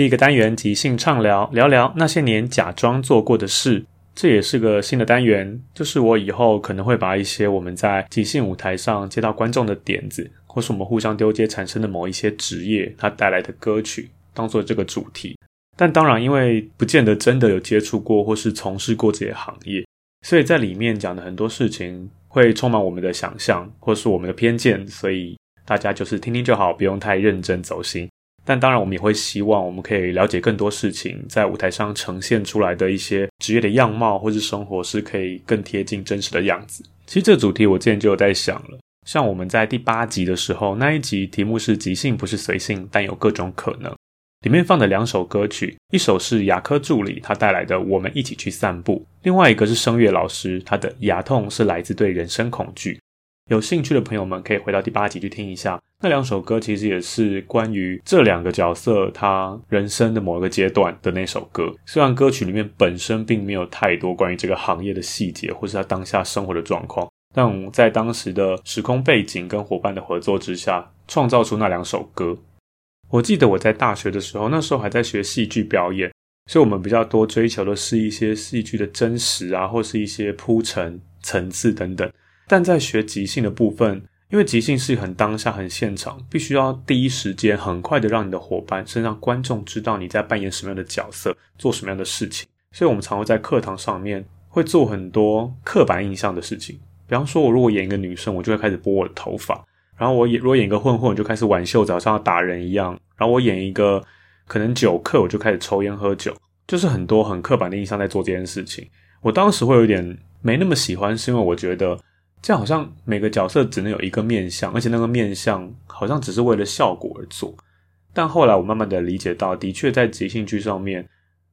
第一个单元即兴畅聊，聊聊那些年假装做过的事。这也是个新的单元，就是我以后可能会把一些我们在即兴舞台上接到观众的点子，或是我们互相丢接产生的某一些职业它带来的歌曲，当做这个主题。但当然，因为不见得真的有接触过或是从事过这些行业，所以在里面讲的很多事情会充满我们的想象或是我们的偏见，所以大家就是听听就好，不用太认真走心。但当然，我们也会希望我们可以了解更多事情，在舞台上呈现出来的一些职业的样貌或是生活，是可以更贴近真实的样子。其实这个主题我之前就有在想了，像我们在第八集的时候，那一集题目是“即兴不是随性，但有各种可能”，里面放的两首歌曲，一首是牙科助理他带来的《我们一起去散步》，另外一个是声乐老师他的《牙痛是来自对人生恐惧》。有兴趣的朋友们可以回到第八集去听一下，那两首歌其实也是关于这两个角色他人生的某一个阶段的那首歌。虽然歌曲里面本身并没有太多关于这个行业的细节，或是他当下生活的状况，但在当时的时空背景跟伙伴的合作之下，创造出那两首歌。我记得我在大学的时候，那时候还在学戏剧表演，所以我们比较多追求的是一些戏剧的真实啊，或是一些铺陈层次等等。但在学即兴的部分，因为即兴是很当下、很现场，必须要第一时间、很快的让你的伙伴，甚至让观众知道你在扮演什么样的角色，做什么样的事情。所以，我们常会在课堂上面会做很多刻板印象的事情。比方说，我如果演一个女生，我就会开始拨我的头发；然后我演如果演一个混混，我就开始挽袖子，好像要打人一样；然后我演一个可能酒客，我就开始抽烟喝酒，就是很多很刻板的印象在做这件事情。我当时会有点没那么喜欢，是因为我觉得。这样好像每个角色只能有一个面相，而且那个面相好像只是为了效果而做。但后来我慢慢的理解到，的确在即兴剧上面，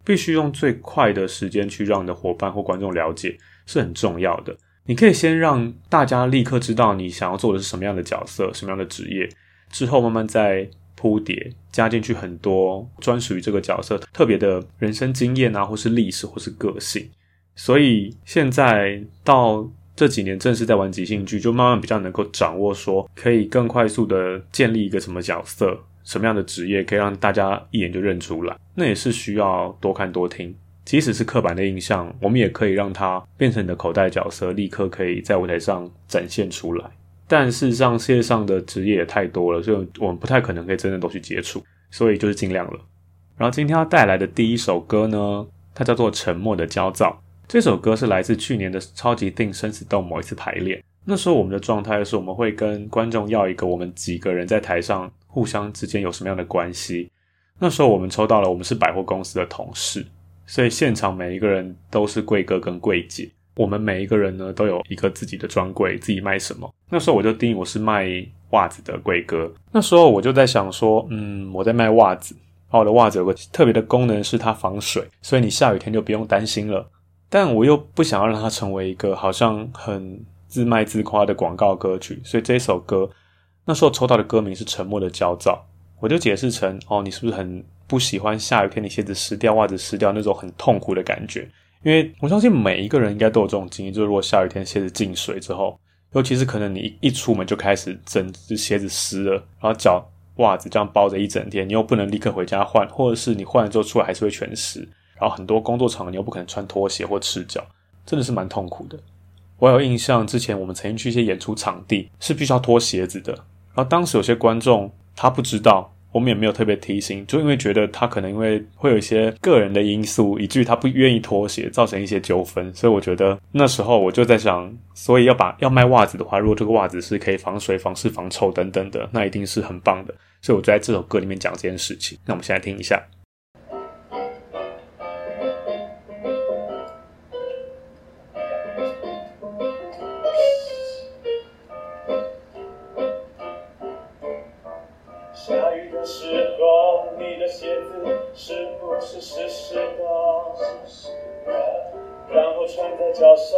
必须用最快的时间去让你的伙伴或观众了解是很重要的。你可以先让大家立刻知道你想要做的是什么样的角色、什么样的职业，之后慢慢再铺叠，加进去很多专属于这个角色特别的人生经验啊，或是历史，或是个性。所以现在到。这几年正式在玩即兴剧，就慢慢比较能够掌握，说可以更快速的建立一个什么角色、什么样的职业，可以让大家一眼就认出来。那也是需要多看多听，即使是刻板的印象，我们也可以让它变成你的口袋角色，立刻可以在舞台上展现出来。但事实上，世界上的职业也太多了，所以我们不太可能可以真正都去接触，所以就是尽量了。然后今天要带来的第一首歌呢，它叫做《沉默的焦躁》。这首歌是来自去年的超级定生死斗某一次排练，那时候我们的状态是我们会跟观众要一个我们几个人在台上互相之间有什么样的关系。那时候我们抽到了我们是百货公司的同事，所以现场每一个人都是柜哥跟柜姐，我们每一个人呢都有一个自己的专柜，自己卖什么。那时候我就定义我是卖袜子的柜哥，那时候我就在想说，嗯，我在卖袜子，而我的袜子有个特别的功能是它防水，所以你下雨天就不用担心了。但我又不想要让它成为一个好像很自卖自夸的广告歌曲，所以这首歌那时候抽到的歌名是《沉默的焦躁》，我就解释成：哦，你是不是很不喜欢下雨天你鞋子湿掉、袜子湿掉那种很痛苦的感觉？因为我相信每一个人应该都有这种经历，就是如果下雨天鞋子进水之后，尤其是可能你一一出门就开始整只鞋子湿了，然后脚袜子这样包着一整天，你又不能立刻回家换，或者是你换了之后出来还是会全湿。然后很多工作场合你又不可能穿拖鞋或赤脚，真的是蛮痛苦的。我有印象，之前我们曾经去一些演出场地是必须要脱鞋子的，然后当时有些观众他不知道，我们也没有特别提醒，就因为觉得他可能因为会有一些个人的因素，以至于他不愿意脱鞋，造成一些纠纷。所以我觉得那时候我就在想，所以要把要卖袜子的话，如果这个袜子是可以防水、防湿、防臭等等的，那一定是很棒的。所以我就在这首歌里面讲这件事情。那我们现在听一下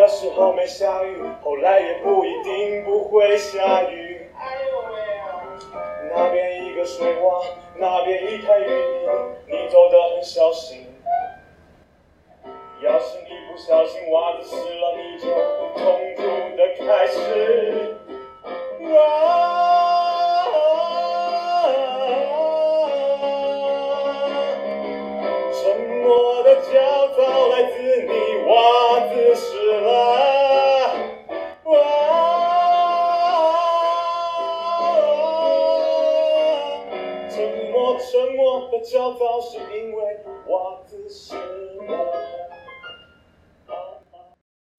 那时候没下雨，后来也不一定不会下雨。那边一个水洼，那边一滩淤泥，你走得很小心。要是你不小心，袜子湿了，你就痛苦的开始。啊。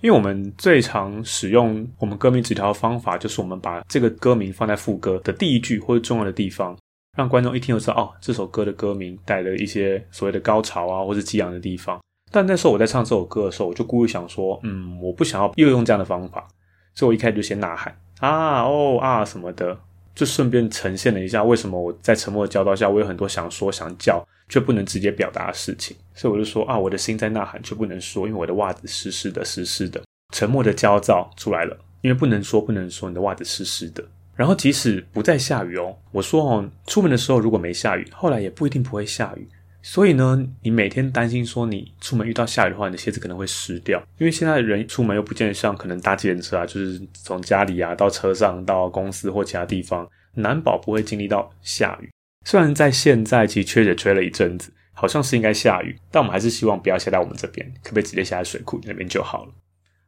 因为我们最常使用我们歌名纸条的方法，就是我们把这个歌名放在副歌的第一句或者重要的地方，让观众一听就知道哦，这首歌的歌名带了一些所谓的高潮啊，或是激昂的地方。但那时候我在唱这首歌的时候，我就故意想说，嗯，我不想要又用这样的方法，所以我一开始就先呐喊。啊哦啊什么的，就顺便呈现了一下为什么我在沉默的焦躁下，我有很多想说想叫却不能直接表达的事情。所以我就说啊，我的心在呐喊却不能说，因为我的袜子湿湿的，湿湿的。沉默的焦躁出来了，因为不能说，不能说，你的袜子湿湿的。然后即使不再下雨哦，我说哦，出门的时候如果没下雨，后来也不一定不会下雨。所以呢，你每天担心说你出门遇到下雨的话，你的鞋子可能会湿掉。因为现在人出门又不见得像可能搭计程车啊，就是从家里啊到车上到公司或其他地方，难保不会经历到下雨。虽然在现在其实缺水缺了一阵子。好像是应该下雨，但我们还是希望不要下在我们这边，可不可以直接下在水库那边就好了？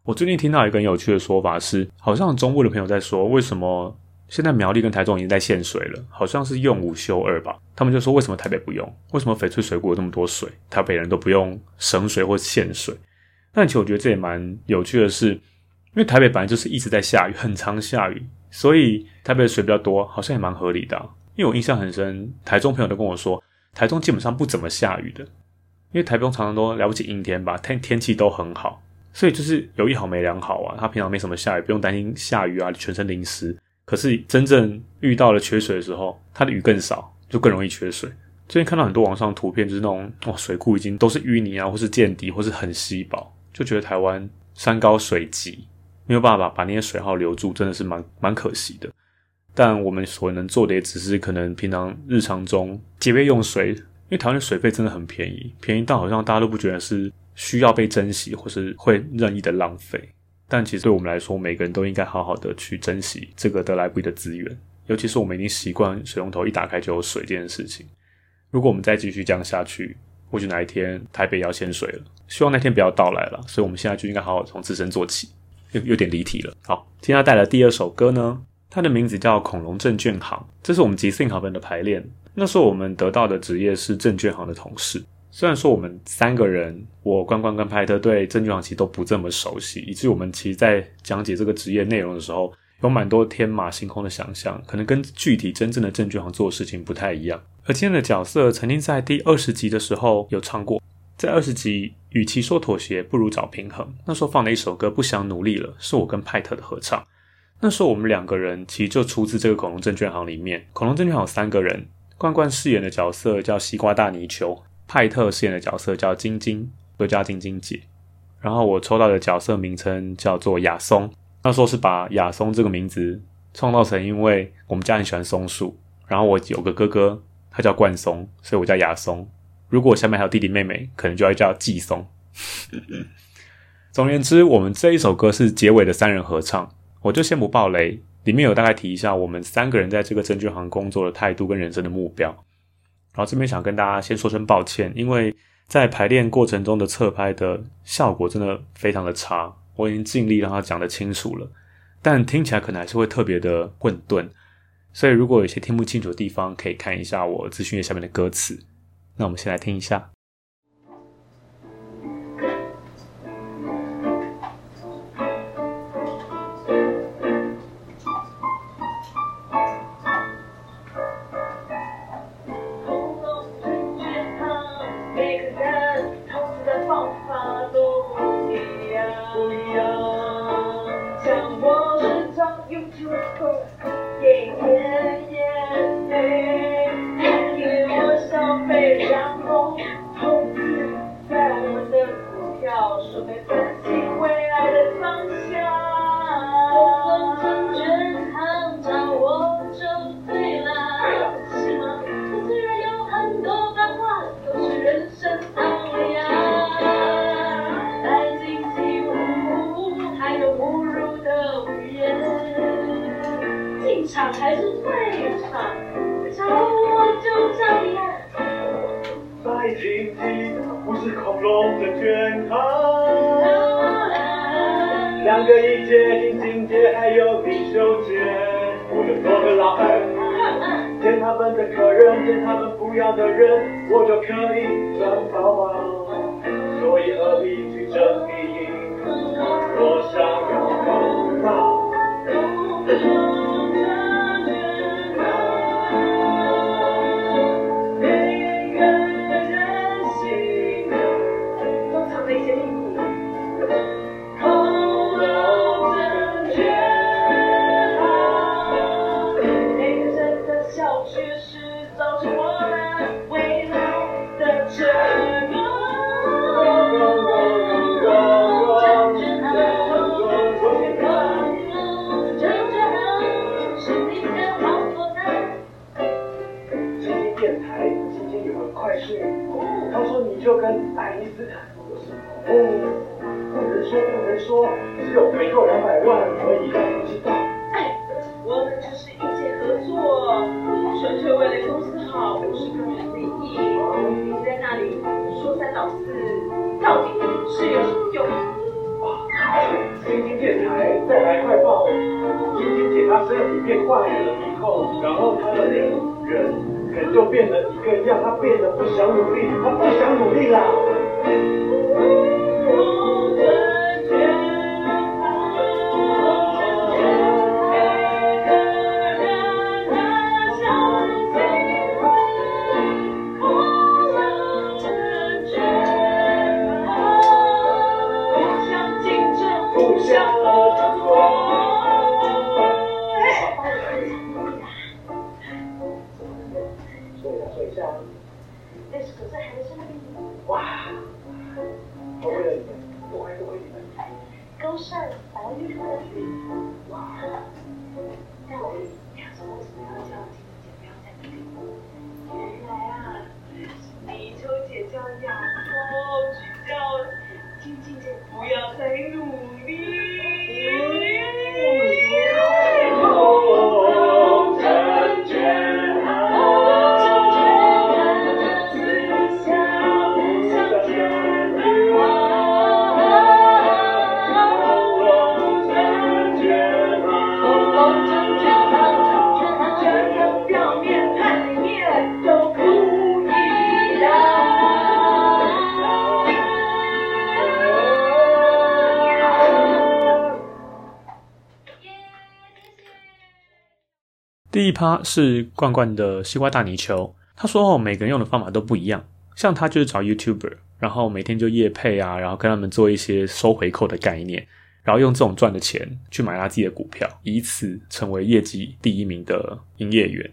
我最近听到一个很有趣的说法是，好像中部的朋友在说，为什么现在苗栗跟台中已经在限水了？好像是用五休二吧？他们就说，为什么台北不用？为什么翡翠水库有那么多水，台北人都不用省水或限水？但其实我觉得这也蛮有趣的是，因为台北本来就是一直在下雨，很常下雨，所以台北的水比较多，好像也蛮合理的。因为我印象很深，台中朋友都跟我说。台中基本上不怎么下雨的，因为台中常常都了不起阴天吧，天天气都很好，所以就是有一好没两好啊。他平常没什么下雨，不用担心下雨啊，全身淋湿。可是真正遇到了缺水的时候，它的雨更少，就更容易缺水。最近看到很多网上图片，就是那种哇，水库已经都是淤泥啊，或是见底，或是很稀薄，就觉得台湾山高水急，没有办法把那些水耗留住，真的是蛮蛮可惜的。但我们所能做的也只是可能平常日常中节约用水，因为台湾的水费真的很便宜，便宜到好像大家都不觉得是需要被珍惜或是会任意的浪费。但其实对我们来说，每个人都应该好好的去珍惜这个得来不易的资源，尤其是我们已经习惯水龙头一打开就有水这件事情。如果我们再继续这样下去，或许哪一天台北要限水了，希望那天不要到来了。所以我们现在就应该好好从自身做起。有有点离题了。好，今天带来第二首歌呢，它的名字叫《恐龙证券行》，这是我们即兴考本的排练。那时候我们得到的职业是证券行的同事。虽然说我们三个人，我关关跟派特对证券行其实都不这么熟悉，以至于我们其实，在讲解这个职业内容的时候，有蛮多天马行空的想象，可能跟具体真正的证券行做事情不太一样。而今天的角色曾经在第二十集的时候有唱过，在二十集，与其说妥协，不如找平衡。那时候放了一首歌《不想努力了》，是我跟派特的合唱。那时候我们两个人其实就出自这个恐龙证券行里面。恐龙证券行有三个人，冠冠饰演的角色叫西瓜大泥鳅。派特饰演的角色叫晶晶，都叫晶晶姐。然后我抽到的角色名称叫做亚松。那时候是把亚松这个名字创造成，因为我们家很喜欢松树。然后我有个哥哥，他叫冠松，所以我叫亚松。如果下面还有弟弟妹妹，可能就要叫季松。总而言之，我们这一首歌是结尾的三人合唱。我就先不爆雷，里面有大概提一下我们三个人在这个证券行工作的态度跟人生的目标。然后这边想跟大家先说声抱歉，因为在排练过程中的侧拍的效果真的非常的差。我已经尽力让他讲得清楚了，但听起来可能还是会特别的混沌。所以如果有些听不清楚的地方，可以看一下我资讯页下面的歌词。那我们先来听一下。见他们不要的人我就可以赚到啊。只有没够两百万而已，知道？我们只是一起合作，纯粹为了公司好，不是个人利益。你在那里说三道四，到底是有什么用？今天电台再来快报，金金姐她身体变坏了以后，然后她的人人可能就变得一个样，她变得不想努力，她不想努力了。但是可是还是那个，哇！都为了你们，都为你们，高山白。他是罐罐的西瓜大泥鳅，他说哦，每个人用的方法都不一样，像他就是找 YouTuber，然后每天就夜配啊，然后跟他们做一些收回扣的概念，然后用这种赚的钱去买他自己的股票，以此成为业绩第一名的营业员。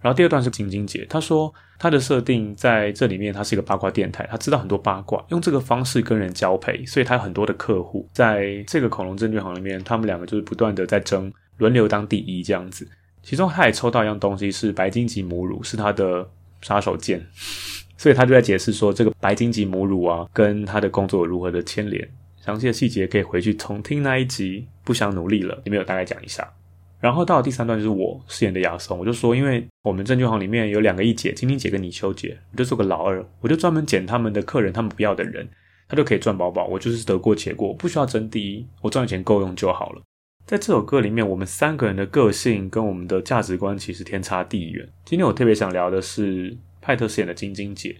然后第二段是晶晶姐，她说她的设定在这里面，她是一个八卦电台，她知道很多八卦，用这个方式跟人交配，所以她有很多的客户。在这个恐龙证券行里面，他们两个就是不断的在争，轮流当第一这样子。其中他也抽到一样东西，是白金级母乳，是他的杀手锏，所以他就在解释说这个白金级母乳啊，跟他的工作如何的牵连。详细的细节可以回去重听那一集，不想努力了，里面有大概讲一下。然后到了第三段就是我饰演的亚松，我就说，因为我们证券行里面有两个一姐，晶晶姐跟泥鳅姐，我就做个老二，我就专门捡他们的客人，他们不要的人，他就可以赚饱饱。我就是得过且过，不需要争第一，我赚的钱够用就好了。在这首歌里面，我们三个人的个性跟我们的价值观其实天差地远。今天我特别想聊的是派特饰演的晶晶姐，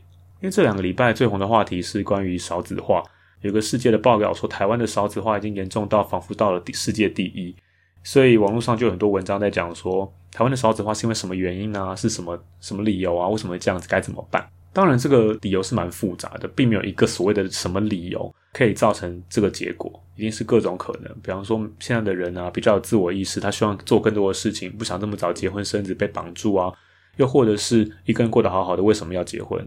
因为这两个礼拜最红的话题是关于少子化，有个世界的报告说台湾的少子化已经严重到仿佛到了世界第一。所以网络上就有很多文章在讲说，台湾的少子化是因为什么原因呢？是什么什么理由啊？为什么会这样子？该怎么办？当然，这个理由是蛮复杂的，并没有一个所谓的什么理由可以造成这个结果，一定是各种可能。比方说，现在的人啊比较有自我意识，他希望做更多的事情，不想这么早结婚生子被绑住啊。又或者是一个人过得好好的，为什么要结婚？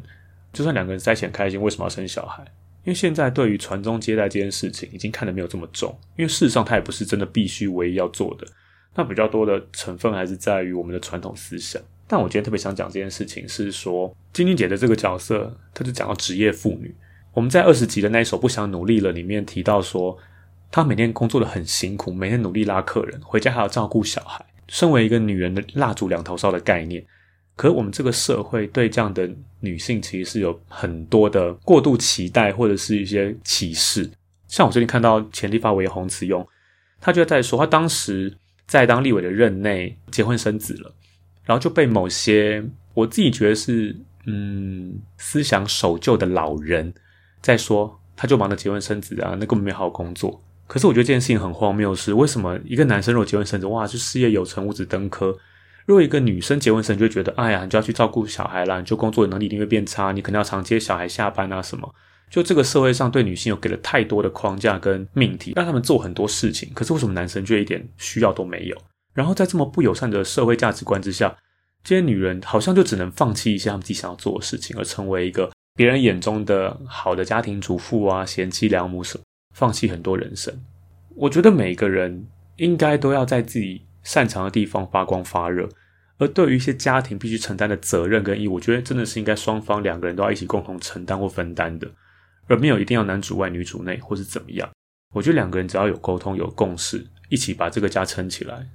就算两个人在一起很开心，为什么要生小孩？因为现在对于传宗接代这件事情，已经看得没有这么重。因为事实上，它也不是真的必须唯一要做的。那比较多的成分还是在于我们的传统思想。但我今天特别想讲这件事情，是说晶晶姐的这个角色，她就讲到职业妇女。我们在二十集的那一首《不想努力了》里面提到说，她每天工作的很辛苦，每天努力拉客人，回家还要照顾小孩。身为一个女人的蜡烛两头烧的概念。可是我们这个社会对这样的女性其实是有很多的过度期待，或者是一些歧视。像我最近看到前立法委员洪慈庸，他就在说，他当时在当立委的任内结婚生子了，然后就被某些我自己觉得是嗯思想守旧的老人再说，他就忙着结婚生子啊，那根本没好好工作。可是我觉得这件事情很荒谬，是为什么一个男生如果结婚生子，哇，就事业有成，五子登科。如果一个女生结婚生，就觉得，哎呀，你就要去照顾小孩啦，你就工作能力一定会变差，你可能要常接小孩下班啊什么。就这个社会上对女性有给了太多的框架跟命题，让他们做很多事情。可是为什么男生却一点需要都没有？然后在这么不友善的社会价值观之下，这些女人好像就只能放弃一些他们自己想要做的事情，而成为一个别人眼中的好的家庭主妇啊、贤妻良母什么，放弃很多人生。我觉得每个人应该都要在自己。擅长的地方发光发热，而对于一些家庭必须承担的责任跟义务，我觉得真的是应该双方两个人都要一起共同承担或分担的，而没有一定要男主外女主内或是怎么样。我觉得两个人只要有沟通有共识，一起把这个家撑起来，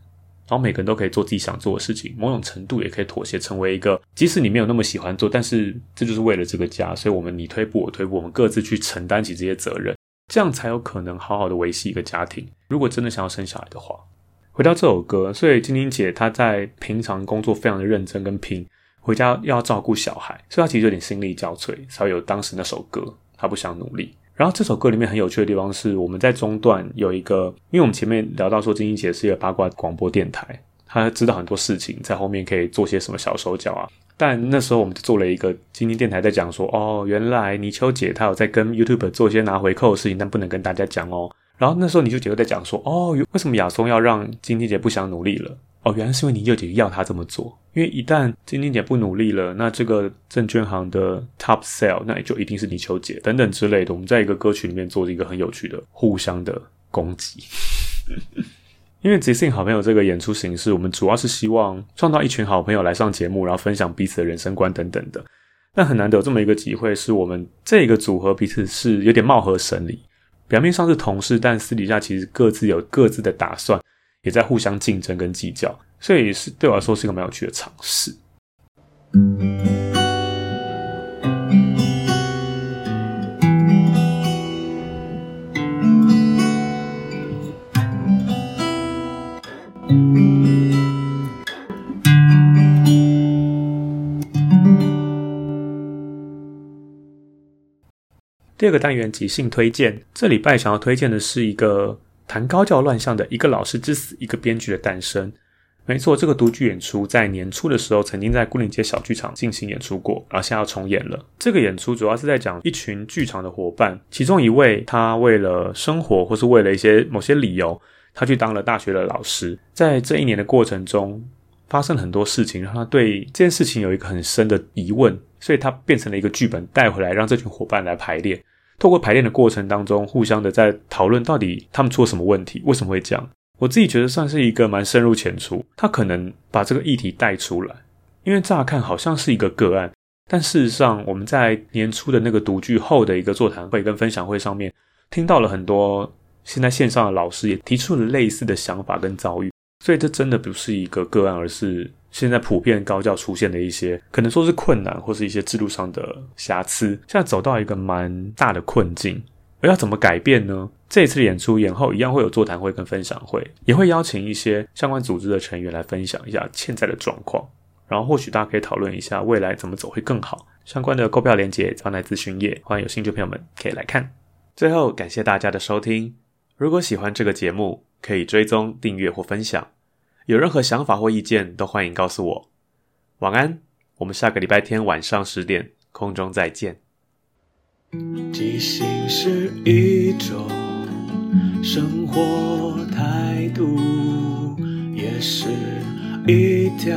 然后每个人都可以做自己想做的事情，某种程度也可以妥协，成为一个即使你没有那么喜欢做，但是这就是为了这个家，所以我们你推步我推步，我们各自去承担起这些责任，这样才有可能好好的维系一个家庭。如果真的想要生小孩的话。回到这首歌，所以晶晶姐她在平常工作非常的认真跟拼，回家要照顾小孩，所以她其实有点心力交瘁，才有当时那首歌。她不想努力。然后这首歌里面很有趣的地方是，我们在中段有一个，因为我们前面聊到说晶晶姐是一个八卦广播电台，她知道很多事情，在后面可以做些什么小手脚啊。但那时候我们就做了一个晶晶电台，在讲说，哦，原来泥鳅姐她有在跟 YouTube 做一些拿回扣的事情，但不能跟大家讲哦。然后那时候，泥鳅姐就在讲说，哦，为什么亚松要让晶晶姐不想努力了？哦，原来是因为你舅姐要他这么做。因为一旦晶晶姐不努力了，那这个证券行的 top sell，那也就一定是泥鳅姐等等之类的。我们在一个歌曲里面做一个很有趣的互相的攻击。因为即兴好朋友这个演出形式，我们主要是希望创造一群好朋友来上节目，然后分享彼此的人生观等等的。但很难得有这么一个机会，是我们这个组合彼此是有点貌合神离。表面上是同事，但私底下其实各自有各自的打算，也在互相竞争跟计较，所以是对我来说是一个蛮有趣的尝试。第二个单元即兴推荐，这礼拜想要推荐的是一个谈高教乱象的一个老师之死，一个编剧的诞生。没错，这个独剧演出在年初的时候曾经在牯岭街小剧场进行演出过，而现在要重演了。这个演出主要是在讲一群剧场的伙伴，其中一位他为了生活或是为了一些某些理由，他去当了大学的老师。在这一年的过程中，发生了很多事情，让他对这件事情有一个很深的疑问，所以他变成了一个剧本带回来，让这群伙伴来排练。透过排练的过程当中，互相的在讨论到底他们出了什么问题，为什么会这样。我自己觉得算是一个蛮深入浅出，他可能把这个议题带出来，因为乍看好像是一个个案，但事实上我们在年初的那个独剧后的一个座谈会跟分享会上面，听到了很多现在线上的老师也提出了类似的想法跟遭遇，所以这真的不是一个个案，而是现在普遍高教出现的一些可能说是困难或是一些制度上的瑕疵，现在走到一个蛮大的困境。而要怎么改变呢？这一次演出演后一样会有座谈会跟分享会，也会邀请一些相关组织的成员来分享一下现在的状况，然后或许大家可以讨论一下未来怎么走会更好。相关的购票链接放在咨询页，欢迎有兴趣的朋友们可以来看。最后感谢大家的收听，如果喜欢这个节目，可以追踪、订阅或分享。有任何想法或意见都欢迎告诉我。晚安，我们下个礼拜天晚上十点空中再见。即兴是一种生活态度，也是一条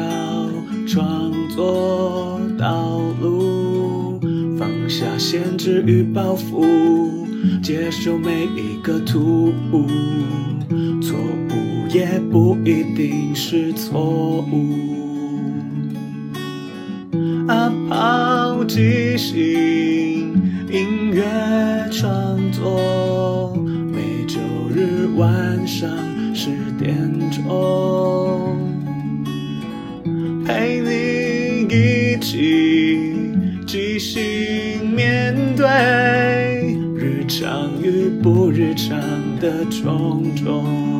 创作道路。放下限制与包袱，接受每一个突兀，错误也不一定是错误。啊，好奇心。音乐创作，的种种。